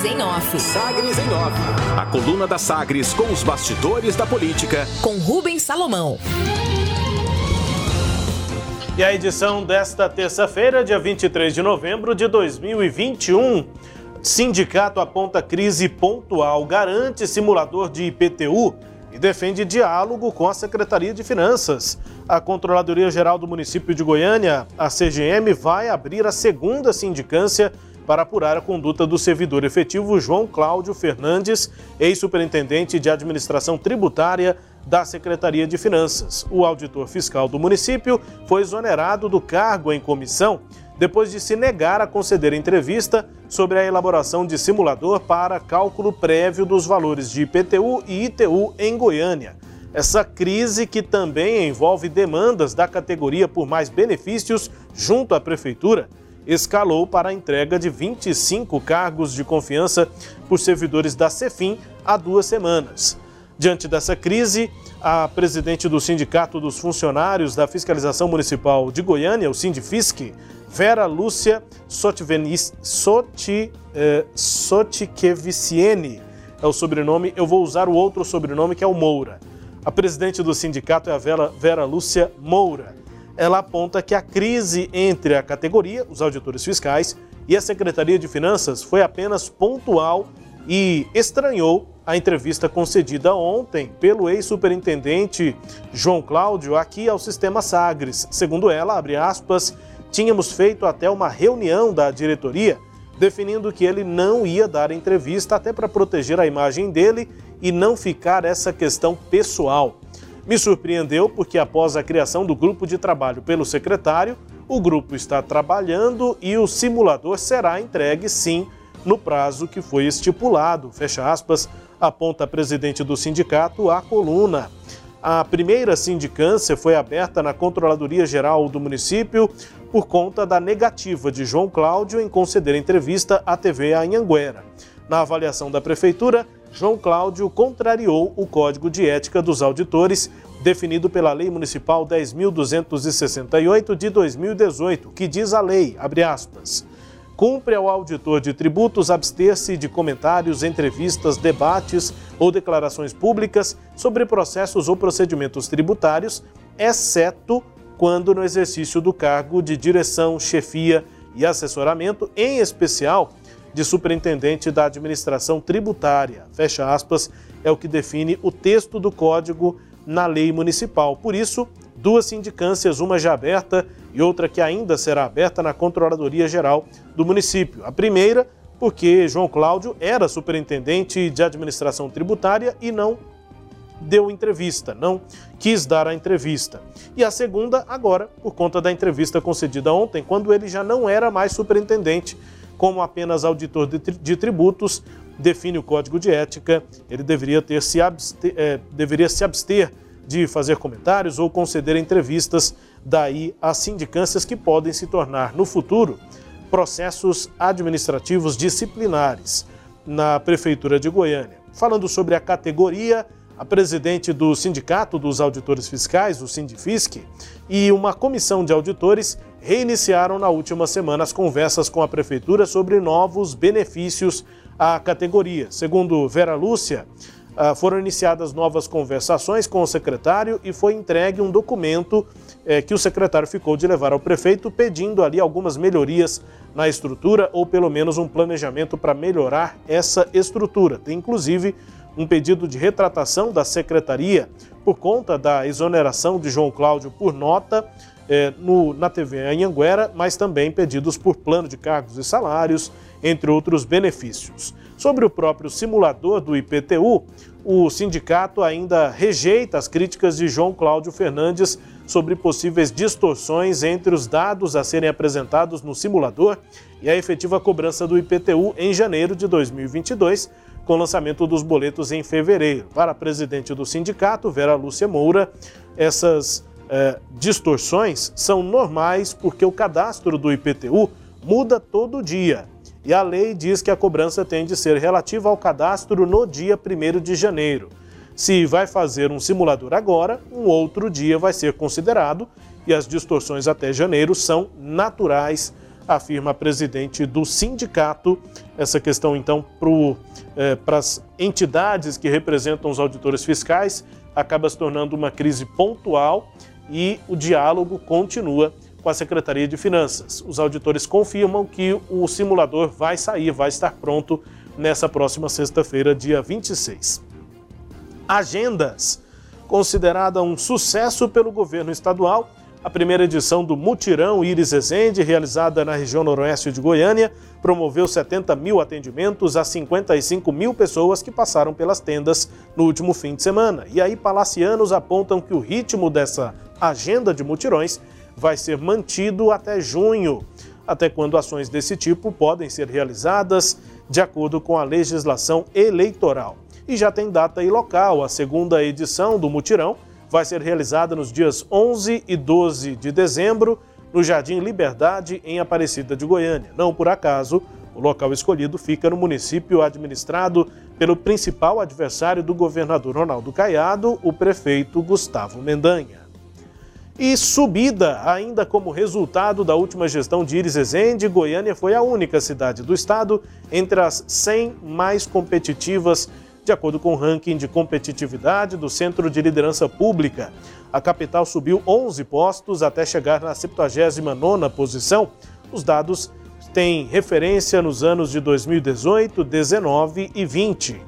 Sagres em Off. Sagres em Off. A coluna da Sagres com os bastidores da política. Com Rubens Salomão. E a edição desta terça-feira, dia 23 de novembro de 2021. Sindicato aponta crise pontual, garante simulador de IPTU e defende diálogo com a Secretaria de Finanças. A Controladoria Geral do município de Goiânia, a CGM, vai abrir a segunda sindicância para apurar a conduta do servidor efetivo João Cláudio Fernandes, ex-superintendente de administração tributária da Secretaria de Finanças. O auditor fiscal do município foi exonerado do cargo em comissão depois de se negar a conceder entrevista sobre a elaboração de simulador para cálculo prévio dos valores de IPTU e ITU em Goiânia. Essa crise, que também envolve demandas da categoria por mais benefícios junto à Prefeitura, escalou para a entrega de 25 cargos de confiança por servidores da Cefim há duas semanas. Diante dessa crise, a presidente do Sindicato dos Funcionários da Fiscalização Municipal de Goiânia, o Sindifisc, Vera Lúcia Sotikeviciene eh, é o sobrenome, eu vou usar o outro sobrenome que é o Moura. A presidente do sindicato é a Vera, Vera Lúcia Moura. Ela aponta que a crise entre a categoria, os auditores fiscais, e a Secretaria de Finanças foi apenas pontual e estranhou a entrevista concedida ontem pelo ex-superintendente João Cláudio aqui ao Sistema Sagres. Segundo ela, abre aspas, Tínhamos feito até uma reunião da diretoria definindo que ele não ia dar entrevista até para proteger a imagem dele e não ficar essa questão pessoal. Me surpreendeu porque após a criação do grupo de trabalho pelo secretário, o grupo está trabalhando e o simulador será entregue sim no prazo que foi estipulado. Fecha aspas, aponta a presidente do sindicato à coluna. A primeira sindicância foi aberta na Controladoria Geral do município por conta da negativa de João Cláudio em conceder entrevista à TV Anhanguera. Na avaliação da Prefeitura, João Cláudio contrariou o Código de Ética dos Auditores, definido pela Lei Municipal 10.268 de 2018, que diz a lei, abre aspas, cumpre ao auditor de tributos abster-se de comentários, entrevistas, debates ou declarações públicas sobre processos ou procedimentos tributários, exceto quando no exercício do cargo de direção, chefia e assessoramento, em especial de superintendente da administração tributária. Fecha aspas, é o que define o texto do código na lei municipal. Por isso, duas sindicâncias, uma já aberta e outra que ainda será aberta na Controladoria Geral do município. A primeira, porque João Cláudio era superintendente de administração tributária e não deu entrevista, não quis dar a entrevista. E a segunda, agora, por conta da entrevista concedida ontem, quando ele já não era mais superintendente, como apenas auditor de, tributos, define o código de ética, ele deveria, ter se abster, é, deveria se abster de fazer comentários ou conceder entrevistas, daí as sindicâncias que podem se tornar, no futuro, processos administrativos disciplinares na Prefeitura de Goiânia. Falando sobre a categoria a presidente do Sindicato dos Auditores Fiscais, o Sindifisc, e uma comissão de auditores reiniciaram na última semana as conversas com a Prefeitura sobre novos benefícios à categoria. Segundo Vera Lúcia, ah, foram iniciadas novas conversações com o secretário e foi entregue um documento eh, que o secretário ficou de levar ao prefeito, pedindo ali algumas melhorias na estrutura ou pelo menos um planejamento para melhorar essa estrutura. Tem inclusive um pedido de retratação da secretaria por conta da exoneração de João Cláudio por nota eh, no, na TV Anhanguera, mas também pedidos por plano de cargos e salários, entre outros benefícios. Sobre o próprio simulador do IPTU, o sindicato ainda rejeita as críticas de João Cláudio Fernandes sobre possíveis distorções entre os dados a serem apresentados no simulador e a efetiva cobrança do IPTU em janeiro de 2022, com o lançamento dos boletos em fevereiro. Para a presidente do sindicato, Vera Lúcia Moura, essas eh, distorções são normais porque o cadastro do IPTU muda todo dia. E a lei diz que a cobrança tem de ser relativa ao cadastro no dia 1 de janeiro. Se vai fazer um simulador agora, um outro dia vai ser considerado e as distorções até janeiro são naturais afirma a presidente do sindicato. Essa questão, então, para as entidades que representam os auditores fiscais, acaba se tornando uma crise pontual e o diálogo continua com a Secretaria de Finanças. Os auditores confirmam que o simulador vai sair, vai estar pronto nessa próxima sexta-feira, dia 26. Agendas. Considerada um sucesso pelo governo estadual, a primeira edição do Mutirão Iris Ezende, realizada na região noroeste de Goiânia, promoveu 70 mil atendimentos a 55 mil pessoas que passaram pelas tendas no último fim de semana. E aí, palacianos apontam que o ritmo dessa agenda de mutirões vai ser mantido até junho, até quando ações desse tipo podem ser realizadas de acordo com a legislação eleitoral. E já tem data e local, a segunda edição do Mutirão vai ser realizada nos dias 11 e 12 de dezembro no Jardim Liberdade, em Aparecida de Goiânia. Não por acaso, o local escolhido fica no município administrado pelo principal adversário do governador Ronaldo Caiado, o prefeito Gustavo Mendanha e subida. Ainda como resultado da última gestão de Iris Ezende, Goiânia foi a única cidade do estado entre as 100 mais competitivas, de acordo com o ranking de competitividade do Centro de Liderança Pública. A capital subiu 11 postos até chegar na 79ª posição. Os dados têm referência nos anos de 2018, 19 e 20.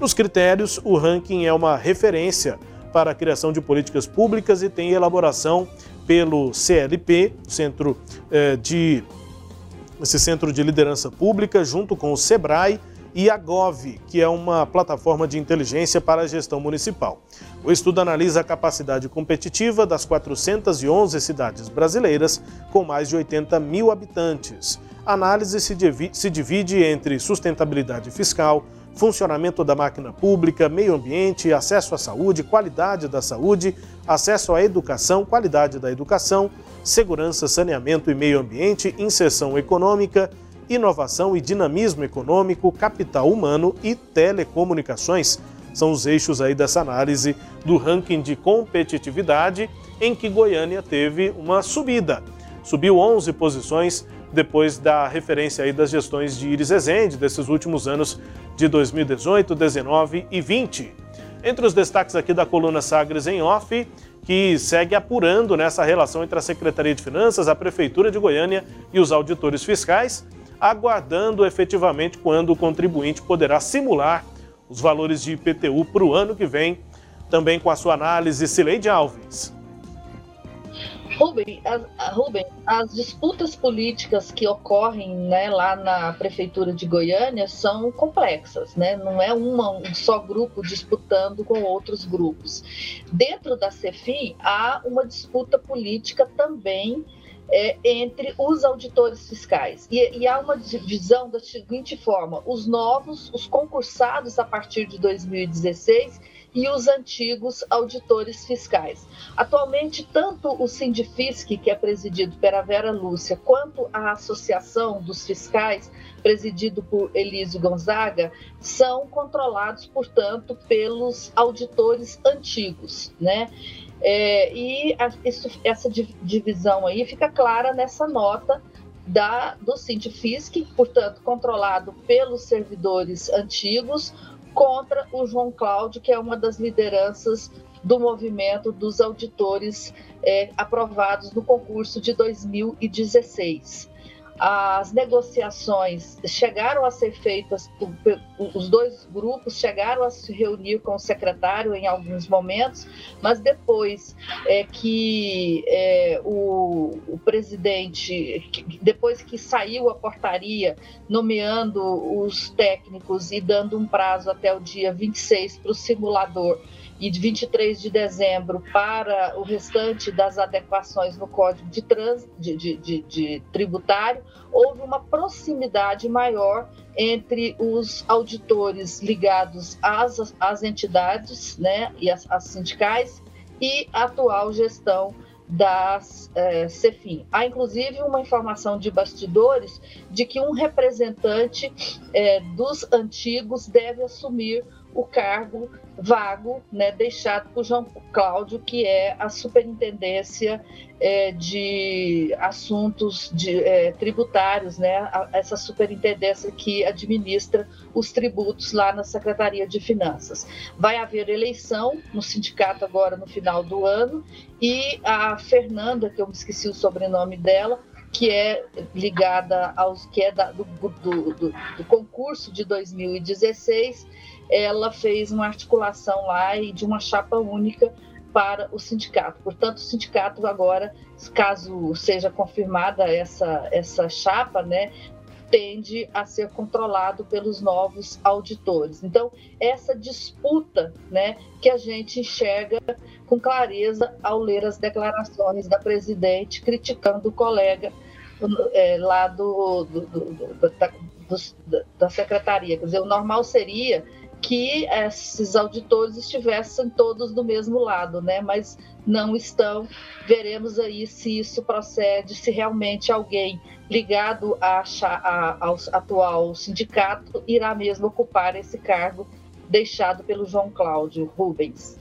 Nos critérios, o ranking é uma referência para a criação de políticas públicas e tem elaboração pelo CLP, Centro eh, de esse Centro de Liderança Pública, junto com o SEBRAE e a GOV, que é uma plataforma de inteligência para a gestão municipal. O estudo analisa a capacidade competitiva das 411 cidades brasileiras com mais de 80 mil habitantes. A análise se divide, entre sustentabilidade fiscal, funcionamento da máquina pública, meio ambiente, acesso à saúde, qualidade da saúde, acesso à educação, qualidade da educação, segurança, saneamento e meio ambiente, inserção econômica, inovação e dinamismo econômico, capital humano e telecomunicações. São os eixos aí dessa análise do ranking de competitividade em que Goiânia teve uma subida. Subiu 11 posições depois da referência aí das gestões de Iris Ezende desses últimos anos de 2018, 19 e 20. Entre os destaques aqui da coluna Sagres em Off, que segue apurando nessa relação entre a Secretaria de Finanças, a Prefeitura de Goiânia e os auditores fiscais, aguardando efetivamente quando o contribuinte poderá simular os valores de IPTU para o ano que vem, também com a sua análise, Cileide Alves. Rubem, as, Rubem, as disputas políticas que ocorrem né, lá na prefeitura de Goiânia são complexas, né? Não é uma, um só grupo disputando com outros grupos. Dentro da CEFIM há uma disputa política também é, entre os auditores fiscais. E, e, há uma divisão da seguinte forma: os novos, os concursados a partir de 2016 e os antigos auditores fiscais. Atualmente, tanto o Sindifisc, que é presidido pela Vera Lúcia, quanto a Associação dos Fiscais, presidido por Elísio Gonzaga, são controlados, portanto, pelos auditores antigos, né? É, e a, isso, essa divisão aí fica clara nessa nota da, do Sindifisc, portanto, controlado pelos servidores antigos, contra o João Cláudio, que é uma das lideranças do movimento dos auditores é, aprovados no concurso de 2016 as negociações chegaram a ser feitas, os dois grupos chegaram a se reunir com o secretário em alguns momentos, mas depois é, que é, o, o, presidente, depois que saiu a portaria nomeando os técnicos e dando um prazo até o dia 26 para o simulador e de 23 de dezembro para o restante das adequações no Código de, trans, de, de, de, tributário, houve uma proximidade maior entre os auditores ligados às, às entidades né, e às sindicais e a atual gestão das é, CEFIM. Há inclusive uma informação de bastidores de que um representante é, dos antigos deve assumir o cargo vago, né, deixado por João Cláudio, que é a superintendência é, de assuntos de, é, tributários, né, a, essa superintendência que administra os tributos lá na Secretaria de Finanças. Vai haver eleição no sindicato agora no final do ano e a Fernanda, que eu me esqueci o sobrenome dela, que é ligada aos que é da, do, do, do, do concurso de 2016 ela fez uma articulação lá e de uma chapa única para o sindicato. Portanto, o sindicato agora, caso seja confirmada essa, essa chapa, né, tende a ser controlado pelos novos auditores. Então, essa disputa né, que a gente enxerga com clareza ao ler as declarações da presidente criticando o colega é, lá do, do, do, da, da secretaria. Quer dizer, o normal seria que esses auditores estivessem todos do mesmo lado, né? Mas não estão. Veremos aí se isso procede, se realmente alguém ligado a, a, ao atual sindicato irá mesmo ocupar esse cargo deixado pelo João Cláudio Rubens.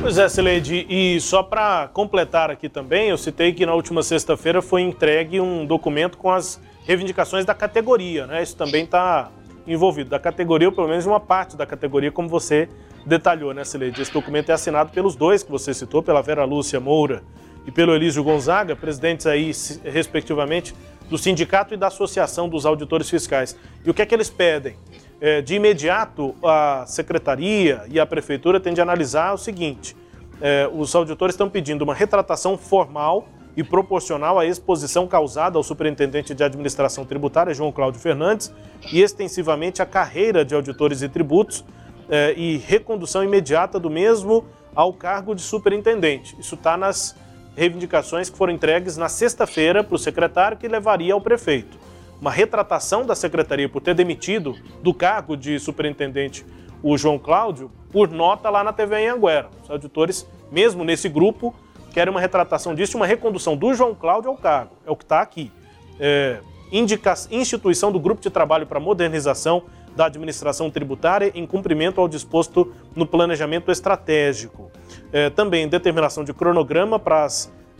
Pois é, Sileide, e só para completar aqui também, eu citei que na última sexta-feira foi entregue um documento com as reivindicações da categoria, né? Isso também está envolvido, da categoria, ou pelo menos uma parte da categoria, como você detalhou, né, Sileide? Esse documento é assinado pelos dois que você citou, pela Vera Lúcia Moura e pelo Elísio Gonzaga, presidentes aí, respectivamente, do sindicato e da Associação dos Auditores Fiscais. E o que é que eles pedem? É, de imediato, a secretaria e a prefeitura têm de analisar o seguinte: é, os auditores estão pedindo uma retratação formal e proporcional à exposição causada ao superintendente de administração tributária, João Cláudio Fernandes, e extensivamente à carreira de auditores e tributos eh, e recondução imediata do mesmo ao cargo de superintendente. Isso está nas reivindicações que foram entregues na sexta-feira para o secretário, que levaria ao prefeito. Uma retratação da secretaria por ter demitido do cargo de superintendente o João Cláudio por nota lá na TV Anguera. Os auditores, mesmo nesse grupo, querem uma retratação disso uma recondução do João Cláudio ao cargo. É o que está aqui. É, indica, instituição do Grupo de Trabalho para Modernização da Administração Tributária em cumprimento ao disposto no planejamento estratégico. É, também determinação de cronograma para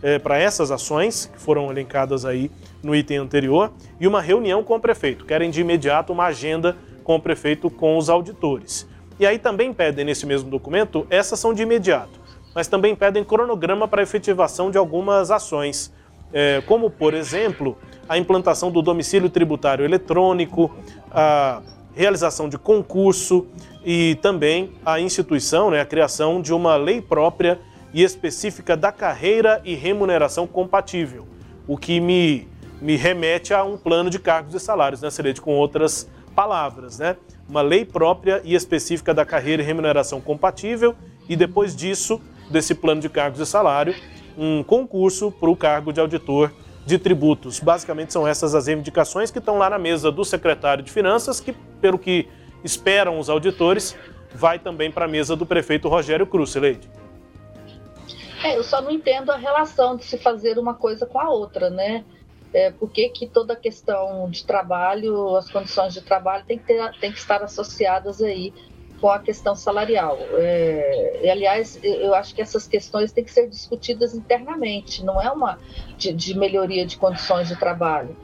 é, para essas ações que foram elencadas aí no item anterior e uma reunião com o prefeito. Querem de imediato uma agenda com o prefeito com os auditores. E aí também pedem nesse mesmo documento, essas são de imediato mas também pedem cronograma para efetivação de algumas ações, é, como, por exemplo, a implantação do domicílio tributário eletrônico, a realização de concurso e também a instituição, né, a criação de uma lei própria e específica da carreira e remuneração compatível, o que me, me remete a um plano de cargos e salários, né, Celede, com outras palavras, né? Uma lei própria e específica da carreira e remuneração compatível e depois disso desse plano de cargos e salário um concurso para o cargo de auditor de tributos. Basicamente são essas as reivindicações que estão lá na mesa do secretário de Finanças, que, pelo que esperam os auditores, vai também para a mesa do prefeito Rogério Cruz, Leide. É, eu só não entendo a relação de se fazer uma coisa com a outra, né? É, por que, que toda a questão de trabalho, as condições de trabalho tem que, ter, tem que estar associadas aí com a questão salarial. É, e, aliás, eu acho que essas questões têm que ser discutidas internamente, não é uma de, de melhoria de condições de trabalho.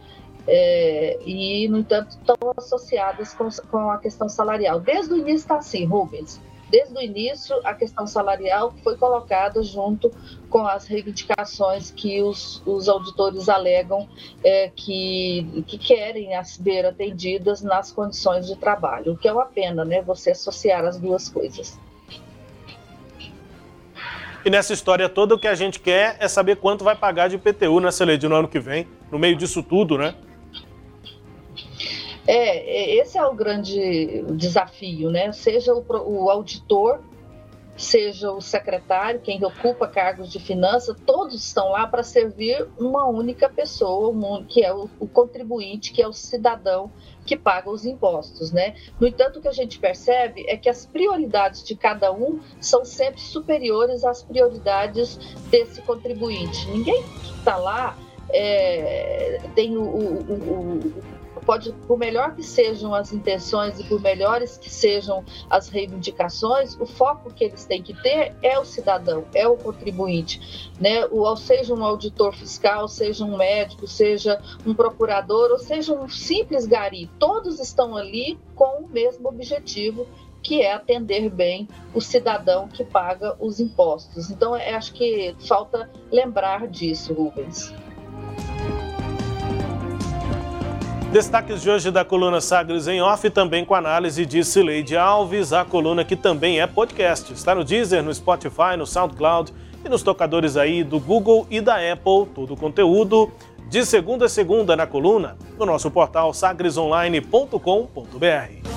É, e, no entanto, estão associadas com, com, a questão salarial. Desde o início está assim, Rubens desde o início, a questão salarial foi colocada junto com as reivindicações que os, os auditores alegam é, que, que querem ser atendidas nas condições de trabalho, o que é uma pena, né? Você associar as duas coisas. E nessa história toda, o que a gente quer é saber quanto vai pagar de IPTU lei de no ano que vem, no meio disso tudo, né? É, é, esse é o grande desafio, né? Seja o, o auditor, seja o secretário, quem ocupa cargos de finanças, todos estão lá para servir uma única pessoa, que é o, o, contribuinte, que é o cidadão que paga os impostos, né? No entanto, o que a gente percebe é que as prioridades de cada um são sempre superiores às prioridades desse contribuinte. Ninguém que está lá é, tem o, o pode, por melhor que sejam as intenções e por melhores que sejam as reivindicações, o foco que eles têm que ter é o cidadão, é o contribuinte, né? O, seja um auditor fiscal, seja um médico, seja um procurador, ou seja um simples gari, todos estão ali com o mesmo objetivo, que é atender bem o cidadão que paga os impostos. Então, é, acho que falta lembrar disso, Rubens. Destaques de hoje da coluna Sagres em Off, também com análise de Cileide Alves, a coluna que também é podcast. Está no Deezer, no Spotify, no SoundCloud e nos tocadores aí do Google e da Apple. Todo o conteúdo de segunda a segunda na coluna no nosso portal sagresonline.com.br.